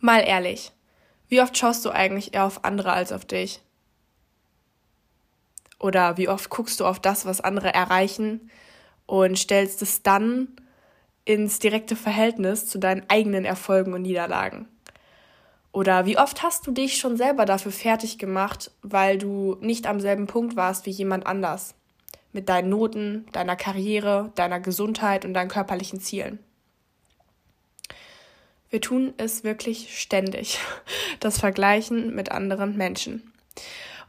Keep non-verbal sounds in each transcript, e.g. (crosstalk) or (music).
Mal ehrlich, wie oft schaust du eigentlich eher auf andere als auf dich? Oder wie oft guckst du auf das, was andere erreichen und stellst es dann ins direkte Verhältnis zu deinen eigenen Erfolgen und Niederlagen? Oder wie oft hast du dich schon selber dafür fertig gemacht, weil du nicht am selben Punkt warst wie jemand anders? Mit deinen Noten, deiner Karriere, deiner Gesundheit und deinen körperlichen Zielen. Wir tun es wirklich ständig, (laughs) das Vergleichen mit anderen Menschen.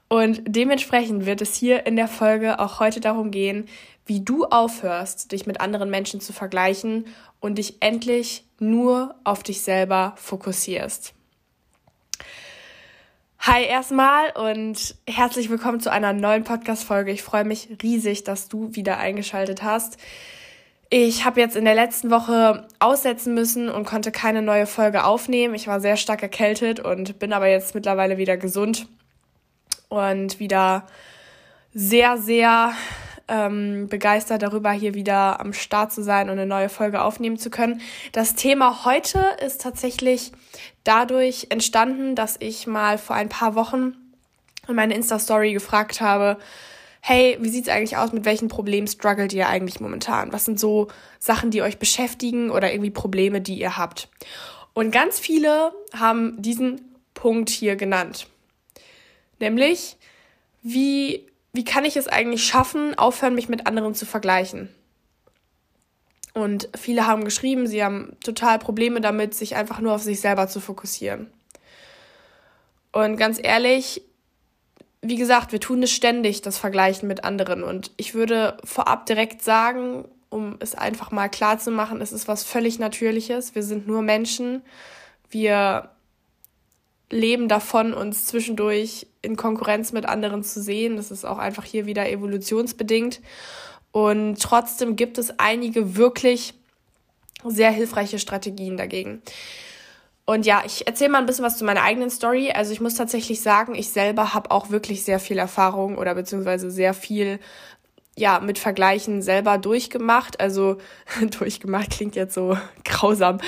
Und dementsprechend wird es hier in der Folge auch heute darum gehen, wie du aufhörst, dich mit anderen Menschen zu vergleichen und dich endlich nur auf dich selber fokussierst. Hi erstmal und herzlich willkommen zu einer neuen Podcast-Folge. Ich freue mich riesig, dass du wieder eingeschaltet hast. Ich habe jetzt in der letzten Woche aussetzen müssen und konnte keine neue Folge aufnehmen. Ich war sehr stark erkältet und bin aber jetzt mittlerweile wieder gesund und wieder sehr, sehr ähm, begeistert darüber, hier wieder am Start zu sein und eine neue Folge aufnehmen zu können. Das Thema heute ist tatsächlich dadurch entstanden, dass ich mal vor ein paar Wochen in meine Insta-Story gefragt habe, hey, wie sieht's eigentlich aus, mit welchen Problemen struggelt ihr eigentlich momentan? Was sind so Sachen, die euch beschäftigen oder irgendwie Probleme, die ihr habt? Und ganz viele haben diesen Punkt hier genannt. Nämlich, wie, wie kann ich es eigentlich schaffen, aufhören, mich mit anderen zu vergleichen? Und viele haben geschrieben, sie haben total Probleme damit, sich einfach nur auf sich selber zu fokussieren. Und ganz ehrlich, wie gesagt, wir tun es ständig, das Vergleichen mit anderen. Und ich würde vorab direkt sagen, um es einfach mal klar zu machen, es ist was völlig Natürliches. Wir sind nur Menschen. Wir leben davon, uns zwischendurch in Konkurrenz mit anderen zu sehen. Das ist auch einfach hier wieder evolutionsbedingt. Und trotzdem gibt es einige wirklich sehr hilfreiche Strategien dagegen. Und ja, ich erzähle mal ein bisschen was zu meiner eigenen Story. Also ich muss tatsächlich sagen, ich selber habe auch wirklich sehr viel Erfahrung oder beziehungsweise sehr viel ja, mit Vergleichen selber durchgemacht. Also (laughs) durchgemacht klingt jetzt so (laughs) grausam.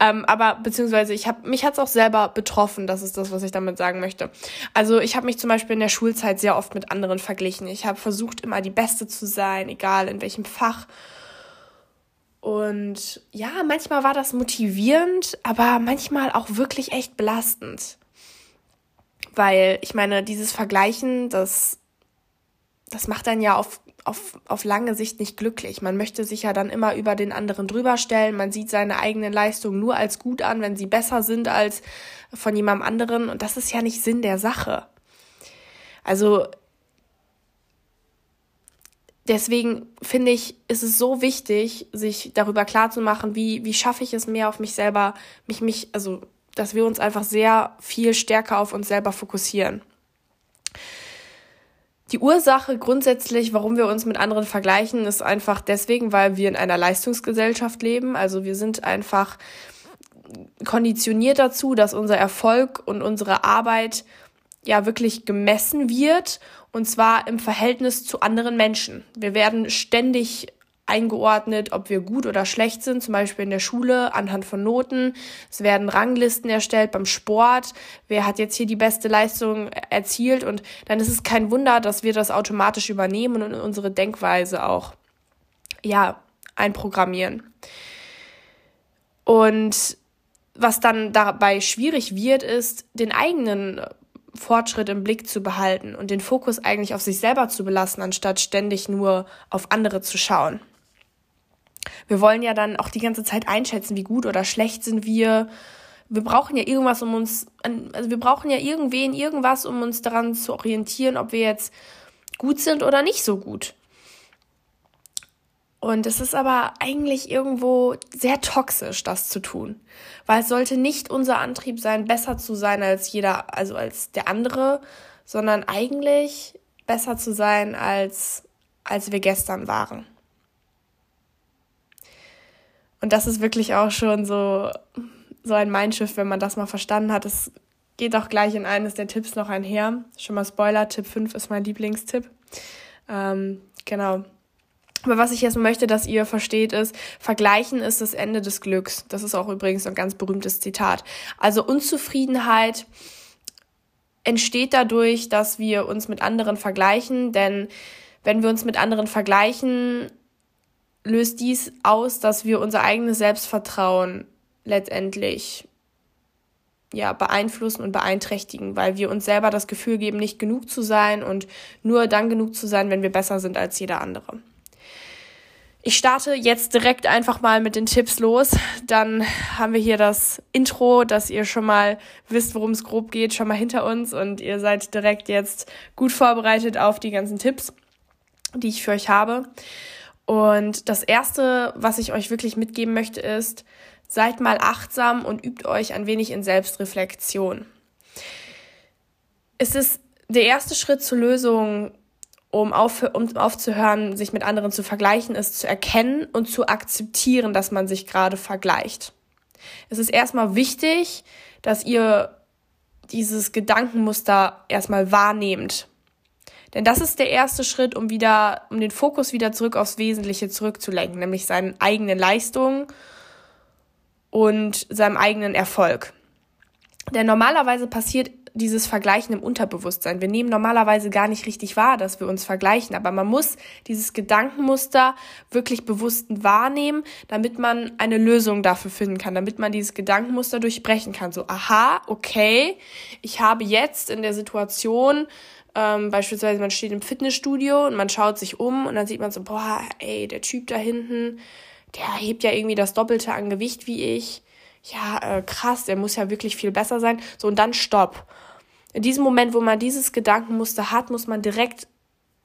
Ähm, aber beziehungsweise ich habe mich hat's auch selber betroffen, das ist das, was ich damit sagen möchte. Also ich habe mich zum Beispiel in der Schulzeit sehr oft mit anderen verglichen. Ich habe versucht, immer die Beste zu sein, egal in welchem Fach. Und ja, manchmal war das motivierend, aber manchmal auch wirklich echt belastend. Weil ich meine, dieses Vergleichen, das, das macht dann ja auf, auf, auf lange Sicht nicht glücklich. Man möchte sich ja dann immer über den anderen drüber stellen. Man sieht seine eigenen Leistungen nur als gut an, wenn sie besser sind als von jemandem anderen. Und das ist ja nicht Sinn der Sache. Also deswegen finde ich, ist es so wichtig, sich darüber klar zu machen, wie, wie schaffe ich es mehr auf mich selber, mich, mich, also, dass wir uns einfach sehr viel stärker auf uns selber fokussieren. Die Ursache grundsätzlich, warum wir uns mit anderen vergleichen, ist einfach deswegen, weil wir in einer Leistungsgesellschaft leben. Also wir sind einfach konditioniert dazu, dass unser Erfolg und unsere Arbeit ja wirklich gemessen wird und zwar im Verhältnis zu anderen Menschen. Wir werden ständig eingeordnet, ob wir gut oder schlecht sind, zum Beispiel in der Schule anhand von Noten. Es werden Ranglisten erstellt beim Sport. Wer hat jetzt hier die beste Leistung erzielt? Und dann ist es kein Wunder, dass wir das automatisch übernehmen und unsere Denkweise auch, ja, einprogrammieren. Und was dann dabei schwierig wird, ist, den eigenen Fortschritt im Blick zu behalten und den Fokus eigentlich auf sich selber zu belassen, anstatt ständig nur auf andere zu schauen. Wir wollen ja dann auch die ganze Zeit einschätzen, wie gut oder schlecht sind wir. Wir brauchen ja irgendwas, um uns, also wir brauchen ja irgendwen, irgendwas, um uns daran zu orientieren, ob wir jetzt gut sind oder nicht so gut. Und es ist aber eigentlich irgendwo sehr toxisch, das zu tun. Weil es sollte nicht unser Antrieb sein, besser zu sein als jeder, also als der andere, sondern eigentlich besser zu sein, als, als wir gestern waren. Und das ist wirklich auch schon so, so ein Mindshift, wenn man das mal verstanden hat. Es geht auch gleich in eines der Tipps noch einher. Schon mal Spoiler, Tipp 5 ist mein Lieblingstipp. Ähm, genau. Aber was ich jetzt möchte, dass ihr versteht, ist, vergleichen ist das Ende des Glücks. Das ist auch übrigens ein ganz berühmtes Zitat. Also Unzufriedenheit entsteht dadurch, dass wir uns mit anderen vergleichen, denn wenn wir uns mit anderen vergleichen, löst dies aus, dass wir unser eigenes Selbstvertrauen letztendlich ja, beeinflussen und beeinträchtigen, weil wir uns selber das Gefühl geben, nicht genug zu sein und nur dann genug zu sein, wenn wir besser sind als jeder andere. Ich starte jetzt direkt einfach mal mit den Tipps los. Dann haben wir hier das Intro, dass ihr schon mal wisst, worum es grob geht, schon mal hinter uns und ihr seid direkt jetzt gut vorbereitet auf die ganzen Tipps, die ich für euch habe. Und das erste, was ich euch wirklich mitgeben möchte, ist, seid mal achtsam und übt euch ein wenig in Selbstreflexion. Es ist der erste Schritt zur Lösung um, auf, um aufzuhören, sich mit anderen zu vergleichen, ist zu erkennen und zu akzeptieren, dass man sich gerade vergleicht. Es ist erstmal wichtig, dass ihr dieses Gedankenmuster erstmal wahrnehmt. Denn das ist der erste Schritt, um wieder, um den Fokus wieder zurück aufs Wesentliche zurückzulenken, nämlich seinen eigenen Leistungen und seinem eigenen Erfolg. Denn normalerweise passiert dieses Vergleichen im Unterbewusstsein. Wir nehmen normalerweise gar nicht richtig wahr, dass wir uns vergleichen, aber man muss dieses Gedankenmuster wirklich bewusst wahrnehmen, damit man eine Lösung dafür finden kann, damit man dieses Gedankenmuster durchbrechen kann. So, aha, okay, ich habe jetzt in der Situation, ähm, beispielsweise man steht im Fitnessstudio und man schaut sich um und dann sieht man so, boah, ey, der Typ da hinten, der hebt ja irgendwie das Doppelte an Gewicht wie ich ja, äh, krass, der muss ja wirklich viel besser sein. So, und dann stopp. In diesem Moment, wo man dieses Gedankenmuster hat, muss man direkt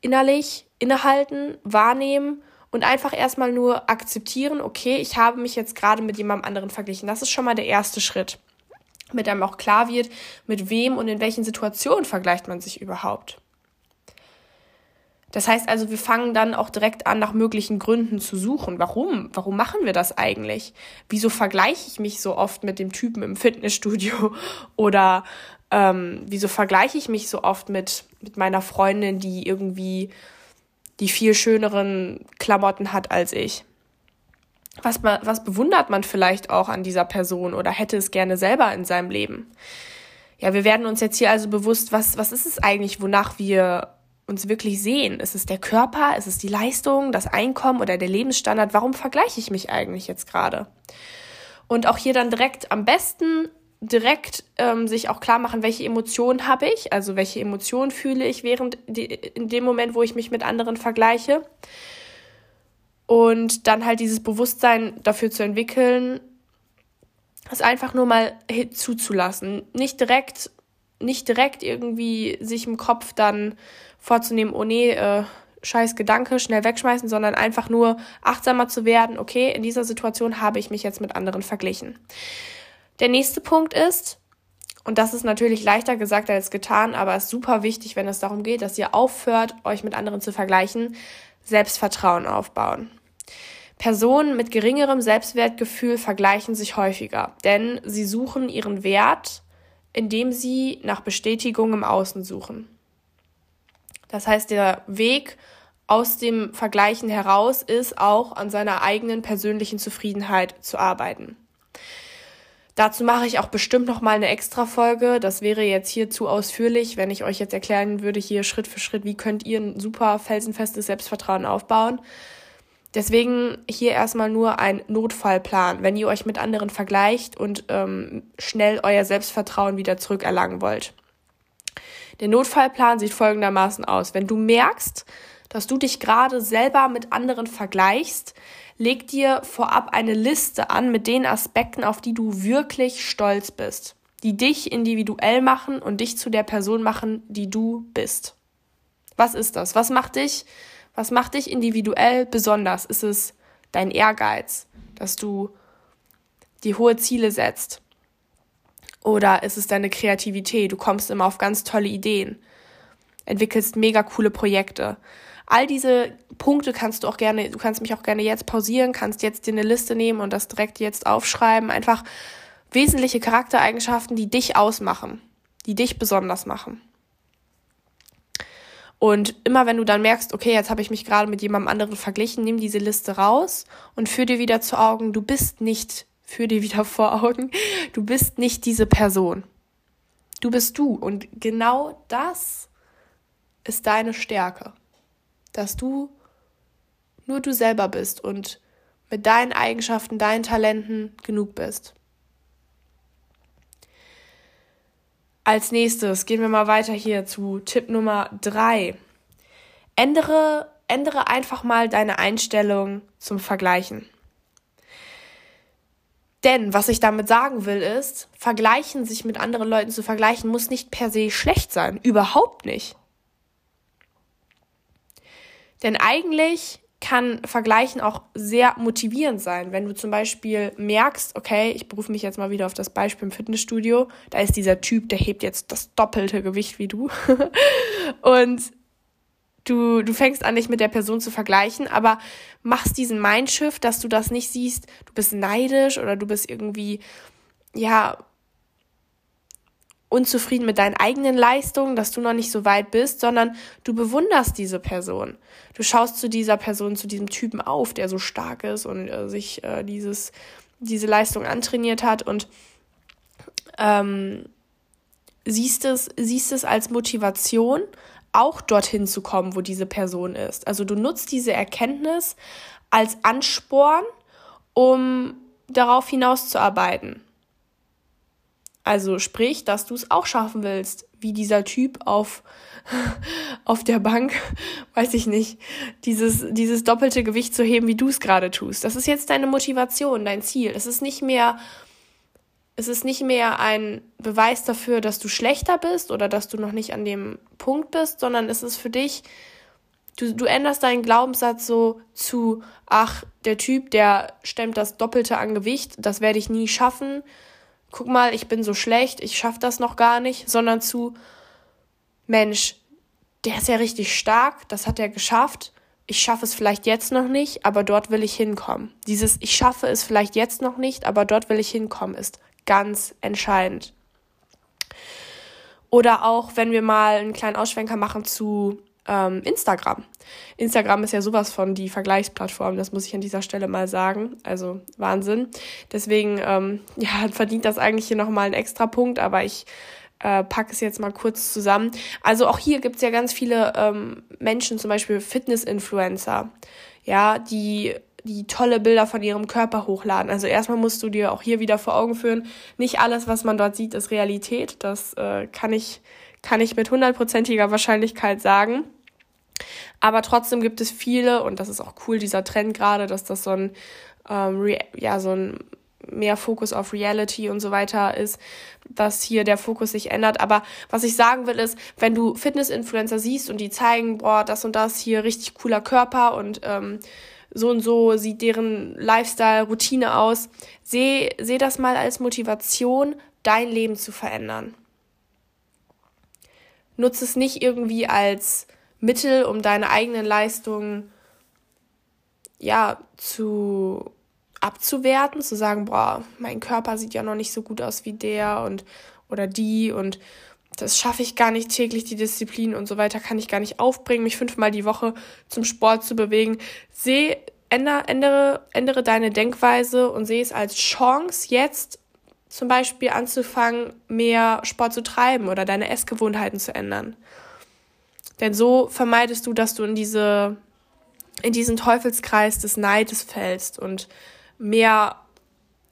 innerlich innehalten, wahrnehmen und einfach erstmal nur akzeptieren, okay, ich habe mich jetzt gerade mit jemandem anderen verglichen. Das ist schon mal der erste Schritt. Mit einem auch klar wird, mit wem und in welchen Situationen vergleicht man sich überhaupt. Das heißt also, wir fangen dann auch direkt an, nach möglichen Gründen zu suchen. Warum? Warum machen wir das eigentlich? Wieso vergleiche ich mich so oft mit dem Typen im Fitnessstudio? (laughs) Oder ähm, wieso vergleiche ich mich so oft mit, mit meiner Freundin, die irgendwie die viel schöneren Klamotten hat als ich? Was, was bewundert man vielleicht auch an dieser Person oder hätte es gerne selber in seinem Leben? Ja, wir werden uns jetzt hier also bewusst, was, was ist es eigentlich, wonach wir uns wirklich sehen. Ist es der Körper? Ist es die Leistung, das Einkommen oder der Lebensstandard? Warum vergleiche ich mich eigentlich jetzt gerade? Und auch hier dann direkt am besten direkt ähm, sich auch klar machen, welche Emotionen habe ich, also welche Emotionen fühle ich während die, in dem Moment, wo ich mich mit anderen vergleiche. Und dann halt dieses Bewusstsein dafür zu entwickeln, es einfach nur mal zuzulassen. Nicht direkt, nicht direkt irgendwie sich im Kopf dann vorzunehmen, oh nee, äh, scheiß Gedanke, schnell wegschmeißen, sondern einfach nur achtsamer zu werden, okay, in dieser Situation habe ich mich jetzt mit anderen verglichen. Der nächste Punkt ist, und das ist natürlich leichter gesagt als getan, aber ist super wichtig, wenn es darum geht, dass ihr aufhört, euch mit anderen zu vergleichen, Selbstvertrauen aufbauen. Personen mit geringerem Selbstwertgefühl vergleichen sich häufiger, denn sie suchen ihren Wert, indem sie nach Bestätigung im Außen suchen. Das heißt, der Weg aus dem Vergleichen heraus ist auch an seiner eigenen persönlichen Zufriedenheit zu arbeiten. Dazu mache ich auch bestimmt noch mal eine extra Folge. Das wäre jetzt hier zu ausführlich, wenn ich euch jetzt erklären würde hier Schritt für Schritt, wie könnt ihr ein super felsenfestes Selbstvertrauen aufbauen. Deswegen hier erstmal nur ein Notfallplan, wenn ihr euch mit anderen vergleicht und ähm, schnell euer Selbstvertrauen wieder zurückerlangen wollt. Der Notfallplan sieht folgendermaßen aus. Wenn du merkst, dass du dich gerade selber mit anderen vergleichst, leg dir vorab eine Liste an mit den Aspekten, auf die du wirklich stolz bist, die dich individuell machen und dich zu der Person machen, die du bist. Was ist das? Was macht dich? Was macht dich individuell besonders? Ist es dein Ehrgeiz, dass du die hohe Ziele setzt? Oder ist es deine Kreativität? Du kommst immer auf ganz tolle Ideen, entwickelst mega coole Projekte. All diese Punkte kannst du auch gerne, du kannst mich auch gerne jetzt pausieren, kannst jetzt dir eine Liste nehmen und das direkt jetzt aufschreiben. Einfach wesentliche Charaktereigenschaften, die dich ausmachen, die dich besonders machen. Und immer wenn du dann merkst, okay, jetzt habe ich mich gerade mit jemandem anderen verglichen, nimm diese Liste raus und führ dir wieder zu Augen, du bist nicht, führ dir wieder vor Augen, du bist nicht diese Person. Du bist du. Und genau das ist deine Stärke. Dass du nur du selber bist und mit deinen Eigenschaften, deinen Talenten genug bist. Als nächstes gehen wir mal weiter hier zu Tipp Nummer drei. Ändere, ändere einfach mal deine Einstellung zum Vergleichen. Denn was ich damit sagen will, ist, vergleichen, sich mit anderen Leuten zu vergleichen, muss nicht per se schlecht sein. Überhaupt nicht. Denn eigentlich kann Vergleichen auch sehr motivierend sein, wenn du zum Beispiel merkst, okay, ich berufe mich jetzt mal wieder auf das Beispiel im Fitnessstudio, da ist dieser Typ, der hebt jetzt das doppelte Gewicht wie du. (laughs) Und du, du fängst an, dich mit der Person zu vergleichen, aber machst diesen Mindshift, dass du das nicht siehst, du bist neidisch oder du bist irgendwie, ja, unzufrieden mit deinen eigenen Leistungen, dass du noch nicht so weit bist, sondern du bewunderst diese Person. Du schaust zu dieser Person, zu diesem Typen auf, der so stark ist und äh, sich äh, dieses, diese Leistung antrainiert hat und ähm, siehst es, siehst es als Motivation, auch dorthin zu kommen, wo diese Person ist. Also du nutzt diese Erkenntnis als Ansporn, um darauf hinauszuarbeiten. Also sprich, dass du es auch schaffen willst, wie dieser Typ auf, (laughs) auf der Bank, (laughs) weiß ich nicht, dieses, dieses doppelte Gewicht zu heben, wie du es gerade tust. Das ist jetzt deine Motivation, dein Ziel. Es ist nicht mehr, es ist nicht mehr ein Beweis dafür, dass du schlechter bist oder dass du noch nicht an dem Punkt bist, sondern es ist für dich, du, du änderst deinen Glaubenssatz so zu, ach, der Typ, der stemmt das Doppelte an Gewicht, das werde ich nie schaffen guck mal, ich bin so schlecht, ich schaffe das noch gar nicht, sondern zu, Mensch, der ist ja richtig stark, das hat er geschafft. Ich schaffe es vielleicht jetzt noch nicht, aber dort will ich hinkommen. Dieses Ich schaffe es vielleicht jetzt noch nicht, aber dort will ich hinkommen, ist ganz entscheidend. Oder auch, wenn wir mal einen kleinen Ausschwenker machen zu ähm, Instagram. Instagram ist ja sowas von die Vergleichsplattform, das muss ich an dieser Stelle mal sagen. Also Wahnsinn. Deswegen ähm, (laughs) ja, verdient das eigentlich hier nochmal einen extra Punkt, aber ich äh, packe es jetzt mal kurz zusammen. Also auch hier gibt es ja ganz viele ähm, Menschen, zum Beispiel Fitness-Influencer, ja, die die tolle Bilder von ihrem Körper hochladen. Also erstmal musst du dir auch hier wieder vor Augen führen, nicht alles, was man dort sieht, ist Realität. Das äh, kann ich kann ich mit hundertprozentiger Wahrscheinlichkeit sagen. Aber trotzdem gibt es viele, und das ist auch cool, dieser Trend gerade, dass das so ein, ähm, ja, so ein mehr Fokus auf Reality und so weiter ist, dass hier der Fokus sich ändert. Aber was ich sagen will, ist, wenn du Fitness-Influencer siehst und die zeigen, boah, das und das hier richtig cooler Körper und ähm, so und so sieht deren Lifestyle, Routine aus, seh, seh das mal als Motivation, dein Leben zu verändern. Nutze es nicht irgendwie als Mittel, um deine eigenen Leistungen ja zu abzuwerten, zu sagen, boah, mein Körper sieht ja noch nicht so gut aus wie der und oder die und das schaffe ich gar nicht täglich, die Disziplin und so weiter kann ich gar nicht aufbringen, mich fünfmal die Woche zum Sport zu bewegen. Seh, ändere, ändere, ändere deine Denkweise und sehe es als Chance, jetzt zum Beispiel anzufangen, mehr Sport zu treiben oder deine Essgewohnheiten zu ändern. Denn so vermeidest du, dass du in diese, in diesen Teufelskreis des Neides fällst und mehr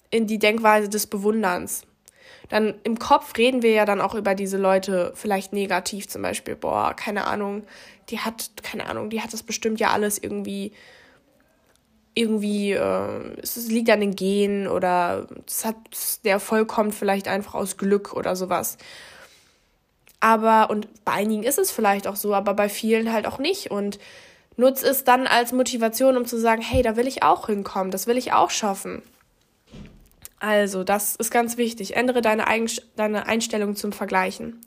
in die Denkweise des Bewunderns. Dann im Kopf reden wir ja dann auch über diese Leute vielleicht negativ, zum Beispiel, boah, keine Ahnung, die hat, keine Ahnung, die hat das bestimmt ja alles irgendwie, irgendwie, äh, es liegt an den Genen oder es hat, der Erfolg kommt vielleicht einfach aus Glück oder sowas. Aber, und bei einigen ist es vielleicht auch so, aber bei vielen halt auch nicht. Und Nutz es dann als Motivation, um zu sagen, hey, da will ich auch hinkommen, das will ich auch schaffen. Also, das ist ganz wichtig. Ändere deine, Eigen deine Einstellung zum Vergleichen.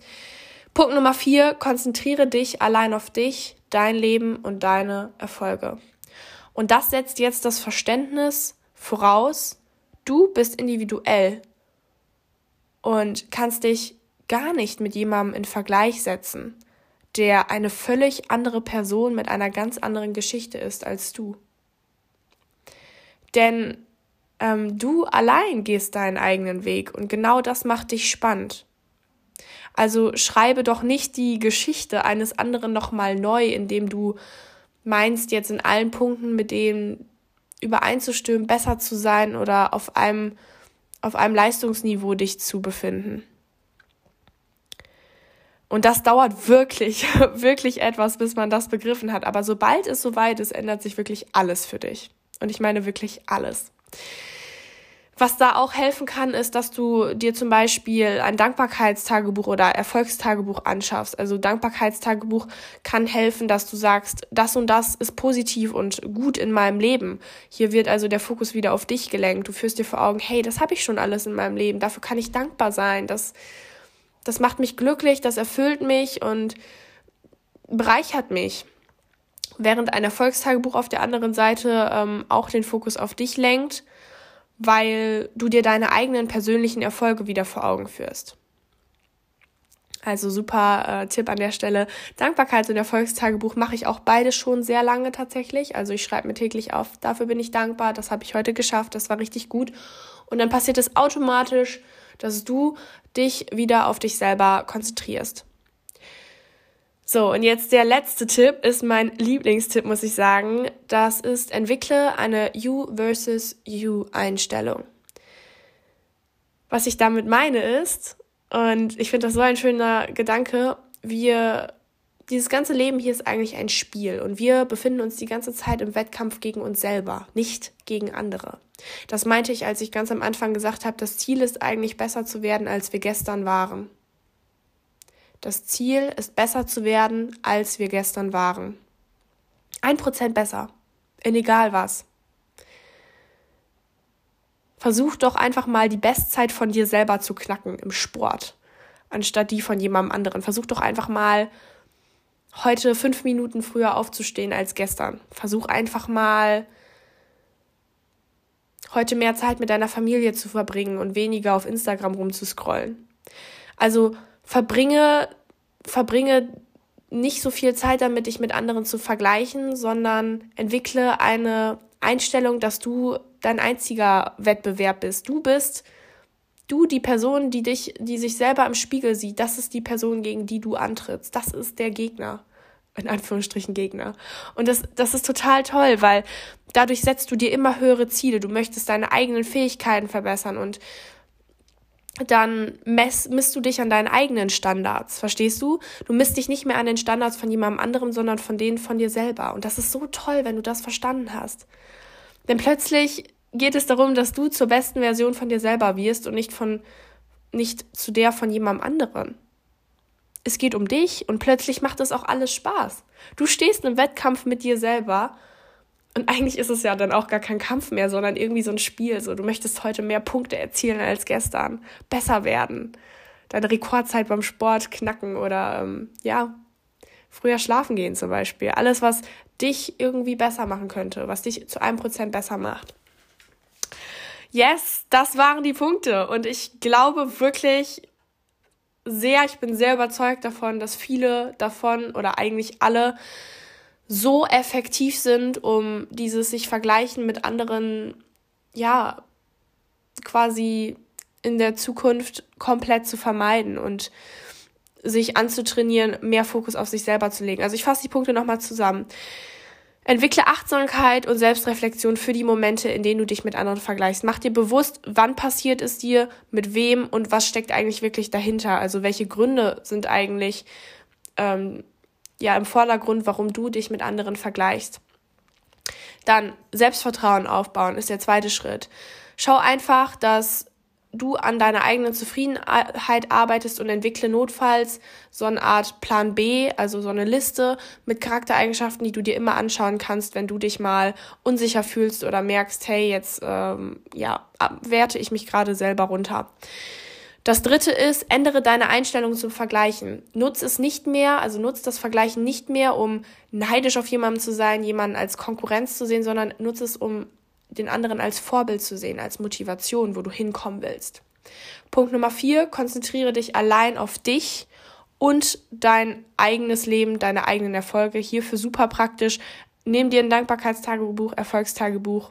Punkt Nummer vier, konzentriere dich allein auf dich, dein Leben und deine Erfolge. Und das setzt jetzt das Verständnis voraus, du bist individuell und kannst dich gar nicht mit jemandem in Vergleich setzen, der eine völlig andere Person mit einer ganz anderen Geschichte ist als du. Denn ähm, du allein gehst deinen eigenen Weg und genau das macht dich spannend. Also schreibe doch nicht die Geschichte eines anderen nochmal neu, indem du meinst, jetzt in allen Punkten mit denen übereinzustimmen, besser zu sein oder auf einem, auf einem Leistungsniveau dich zu befinden. Und das dauert wirklich, (laughs) wirklich etwas, bis man das begriffen hat. Aber sobald es soweit ist, ändert sich wirklich alles für dich. Und ich meine wirklich alles. Was da auch helfen kann, ist, dass du dir zum Beispiel ein Dankbarkeitstagebuch oder Erfolgstagebuch anschaffst. Also Dankbarkeitstagebuch kann helfen, dass du sagst, das und das ist positiv und gut in meinem Leben. Hier wird also der Fokus wieder auf dich gelenkt. Du führst dir vor Augen, hey, das habe ich schon alles in meinem Leben. Dafür kann ich dankbar sein. Das, das macht mich glücklich, das erfüllt mich und bereichert mich. Während ein Erfolgstagebuch auf der anderen Seite ähm, auch den Fokus auf dich lenkt weil du dir deine eigenen persönlichen Erfolge wieder vor Augen führst. Also super äh, Tipp an der Stelle. Dankbarkeits- und Erfolgstagebuch mache ich auch beide schon sehr lange tatsächlich. Also ich schreibe mir täglich auf, dafür bin ich dankbar, das habe ich heute geschafft, das war richtig gut. Und dann passiert es automatisch, dass du dich wieder auf dich selber konzentrierst. So, und jetzt der letzte Tipp ist mein Lieblingstipp, muss ich sagen. Das ist, entwickle eine You versus You Einstellung. Was ich damit meine ist, und ich finde das so ein schöner Gedanke, wir, dieses ganze Leben hier ist eigentlich ein Spiel und wir befinden uns die ganze Zeit im Wettkampf gegen uns selber, nicht gegen andere. Das meinte ich, als ich ganz am Anfang gesagt habe, das Ziel ist eigentlich besser zu werden, als wir gestern waren. Das Ziel ist besser zu werden, als wir gestern waren. Ein Prozent besser. In egal was. Versuch doch einfach mal die Bestzeit von dir selber zu knacken im Sport, anstatt die von jemandem anderen. Versuch doch einfach mal heute fünf Minuten früher aufzustehen als gestern. Versuch einfach mal heute mehr Zeit mit deiner Familie zu verbringen und weniger auf Instagram rumzuscrollen. Also verbringe, verbringe nicht so viel Zeit damit, dich mit anderen zu vergleichen, sondern entwickle eine Einstellung, dass du dein einziger Wettbewerb bist. Du bist du die Person, die dich, die sich selber im Spiegel sieht. Das ist die Person, gegen die du antrittst. Das ist der Gegner. In Anführungsstrichen Gegner. Und das, das ist total toll, weil dadurch setzt du dir immer höhere Ziele. Du möchtest deine eigenen Fähigkeiten verbessern und dann mess, misst du dich an deinen eigenen Standards, verstehst du? Du misst dich nicht mehr an den Standards von jemandem anderem, sondern von denen von dir selber. Und das ist so toll, wenn du das verstanden hast. Denn plötzlich geht es darum, dass du zur besten Version von dir selber wirst und nicht von, nicht zu der von jemandem anderen. Es geht um dich und plötzlich macht das auch alles Spaß. Du stehst im Wettkampf mit dir selber und eigentlich ist es ja dann auch gar kein Kampf mehr, sondern irgendwie so ein Spiel. So, du möchtest heute mehr Punkte erzielen als gestern, besser werden, deine Rekordzeit beim Sport knacken oder ähm, ja, früher schlafen gehen zum Beispiel. Alles, was dich irgendwie besser machen könnte, was dich zu einem Prozent besser macht. Yes, das waren die Punkte. Und ich glaube wirklich sehr, ich bin sehr überzeugt davon, dass viele davon oder eigentlich alle so effektiv sind, um dieses sich vergleichen mit anderen, ja, quasi in der Zukunft komplett zu vermeiden und sich anzutrainieren, mehr Fokus auf sich selber zu legen. Also ich fasse die Punkte nochmal zusammen. Entwickle Achtsamkeit und Selbstreflexion für die Momente, in denen du dich mit anderen vergleichst. Mach dir bewusst, wann passiert es dir, mit wem und was steckt eigentlich wirklich dahinter. Also welche Gründe sind eigentlich ähm, ja im Vordergrund, warum du dich mit anderen vergleichst. Dann Selbstvertrauen aufbauen ist der zweite Schritt. Schau einfach, dass du an deiner eigenen Zufriedenheit arbeitest und entwickle notfalls so eine Art Plan B, also so eine Liste mit Charaktereigenschaften, die du dir immer anschauen kannst, wenn du dich mal unsicher fühlst oder merkst, hey, jetzt ähm, ja, werte ich mich gerade selber runter. Das dritte ist, ändere deine Einstellung zum Vergleichen. Nutz es nicht mehr, also nutz das Vergleichen nicht mehr, um neidisch auf jemanden zu sein, jemanden als Konkurrenz zu sehen, sondern nutz es, um den anderen als Vorbild zu sehen, als Motivation, wo du hinkommen willst. Punkt Nummer vier, konzentriere dich allein auf dich und dein eigenes Leben, deine eigenen Erfolge. Hierfür super praktisch. Nimm dir ein Dankbarkeitstagebuch, Erfolgstagebuch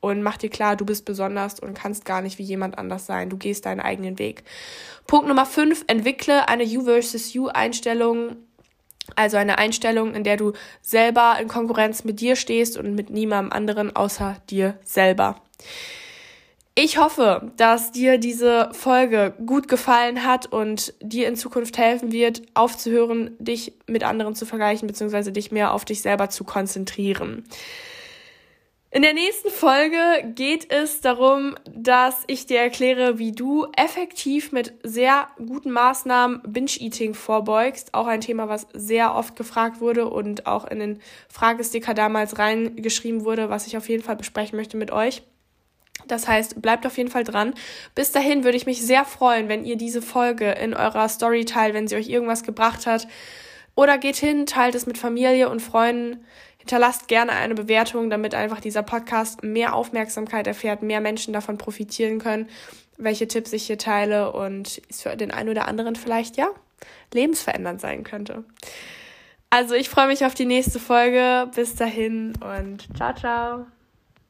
und mach dir klar, du bist besonders und kannst gar nicht wie jemand anders sein. Du gehst deinen eigenen Weg. Punkt Nummer fünf, entwickle eine You versus You Einstellung also eine Einstellung, in der du selber in Konkurrenz mit dir stehst und mit niemandem anderen außer dir selber. Ich hoffe, dass dir diese Folge gut gefallen hat und dir in Zukunft helfen wird, aufzuhören, dich mit anderen zu vergleichen, beziehungsweise dich mehr auf dich selber zu konzentrieren. In der nächsten Folge geht es darum, dass ich dir erkläre, wie du effektiv mit sehr guten Maßnahmen Binge-Eating vorbeugst. Auch ein Thema, was sehr oft gefragt wurde und auch in den Fragesticker damals reingeschrieben wurde, was ich auf jeden Fall besprechen möchte mit euch. Das heißt, bleibt auf jeden Fall dran. Bis dahin würde ich mich sehr freuen, wenn ihr diese Folge in eurer Story teilt, wenn sie euch irgendwas gebracht hat. Oder geht hin, teilt es mit Familie und Freunden. Hinterlasst gerne eine Bewertung, damit einfach dieser Podcast mehr Aufmerksamkeit erfährt, mehr Menschen davon profitieren können, welche Tipps ich hier teile und es für den einen oder anderen vielleicht ja lebensverändernd sein könnte. Also ich freue mich auf die nächste Folge. Bis dahin und ciao, ciao.